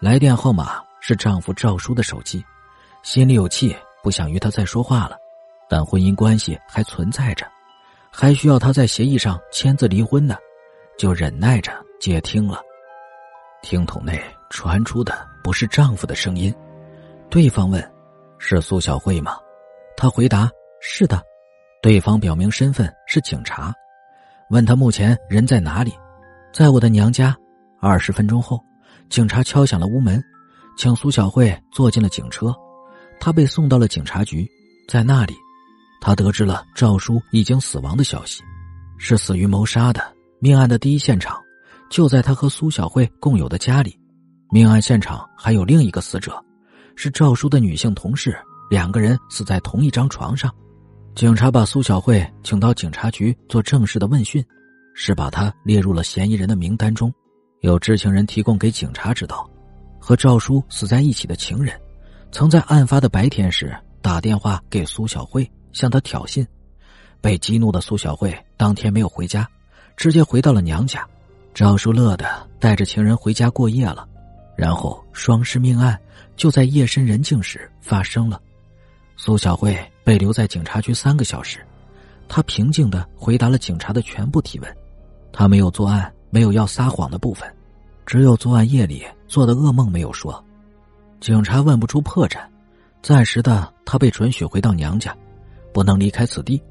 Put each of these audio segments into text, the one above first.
来电号码是丈夫赵叔的手机，心里有气，不想与他再说话了，但婚姻关系还存在着，还需要他在协议上签字离婚呢，就忍耐着接听了。听筒内传出的不是丈夫的声音，对方问：“是苏小慧吗？”他回答：“是的。”对方表明身份是警察，问他目前人在哪里，在我的娘家。二十分钟后，警察敲响了屋门，请苏小慧坐进了警车。她被送到了警察局，在那里，她得知了赵叔已经死亡的消息，是死于谋杀的。命案的第一现场就在他和苏小慧共有的家里，命案现场还有另一个死者，是赵叔的女性同事，两个人死在同一张床上。警察把苏小慧请到警察局做正式的问讯，是把她列入了嫌疑人的名单中。有知情人提供给警察知道，和赵叔死在一起的情人，曾在案发的白天时打电话给苏小慧，向她挑衅。被激怒的苏小慧当天没有回家，直接回到了娘家。赵叔乐得带着情人回家过夜了，然后双尸命案就在夜深人静时发生了。苏小慧被留在警察局三个小时，她平静的回答了警察的全部提问，她没有作案，没有要撒谎的部分，只有昨晚夜里做的噩梦没有说。警察问不出破绽，暂时的她被准许回到娘家，不能离开此地，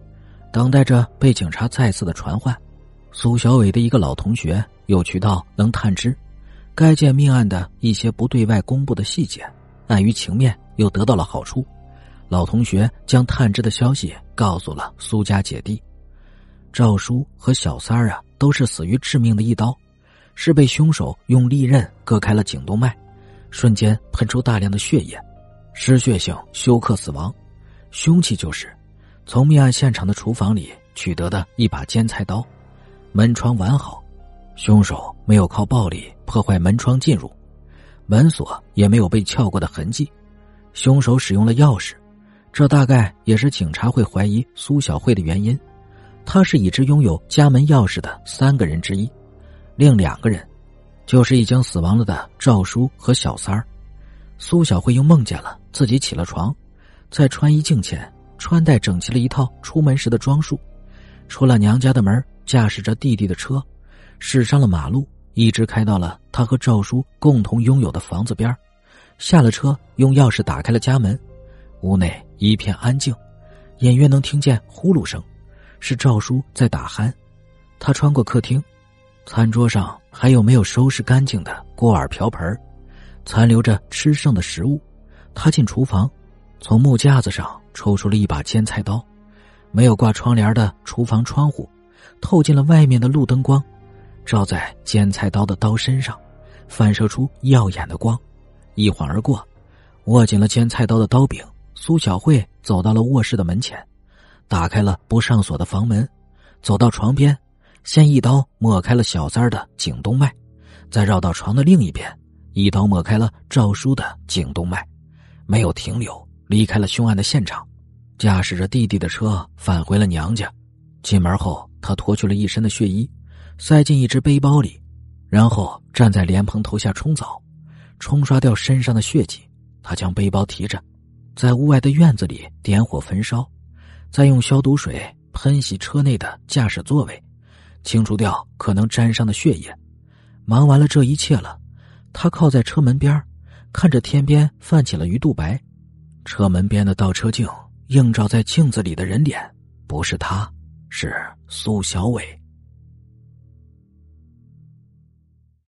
等待着被警察再次的传唤。苏小伟的一个老同学有渠道能探知该件命案的一些不对外公布的细节，碍于情面又得到了好处。老同学将探知的消息告诉了苏家姐弟，赵叔和小三儿啊，都是死于致命的一刀，是被凶手用利刃割开了颈动脉，瞬间喷出大量的血液，失血性休克死亡。凶器就是从命案现场的厨房里取得的一把尖菜刀，门窗完好，凶手没有靠暴力破坏门窗进入，门锁也没有被撬过的痕迹，凶手使用了钥匙。这大概也是警察会怀疑苏小慧的原因，他是已知拥有家门钥匙的三个人之一，另两个人，就是已经死亡了的赵叔和小三儿。苏小慧又梦见了自己起了床，在穿衣镜前穿戴整齐了一套出门时的装束，出了娘家的门，驾驶着弟弟的车，驶上了马路，一直开到了他和赵叔共同拥有的房子边下了车，用钥匙打开了家门。屋内一片安静，隐约能听见呼噜声，是赵叔在打鼾。他穿过客厅，餐桌上还有没有收拾干净的锅碗瓢盆，残留着吃剩的食物。他进厨房，从木架子上抽出了一把尖菜刀，没有挂窗帘的厨房窗户，透进了外面的路灯光，照在尖菜刀的刀身上，反射出耀眼的光。一晃而过，握紧了尖菜刀的刀柄。苏小慧走到了卧室的门前，打开了不上锁的房门，走到床边，先一刀抹开了小三儿的颈动脉，再绕到床的另一边，一刀抹开了赵叔的颈动脉，没有停留，离开了凶案的现场，驾驶着弟弟的车返回了娘家。进门后，他脱去了一身的血衣，塞进一只背包里，然后站在莲蓬头下冲澡，冲刷掉身上的血迹。他将背包提着。在屋外的院子里点火焚烧，再用消毒水喷洗车内的驾驶座位，清除掉可能沾上的血液。忙完了这一切了，他靠在车门边看着天边泛起了鱼肚白。车门边的倒车镜映照在镜子里的人脸，不是他，是苏小伟。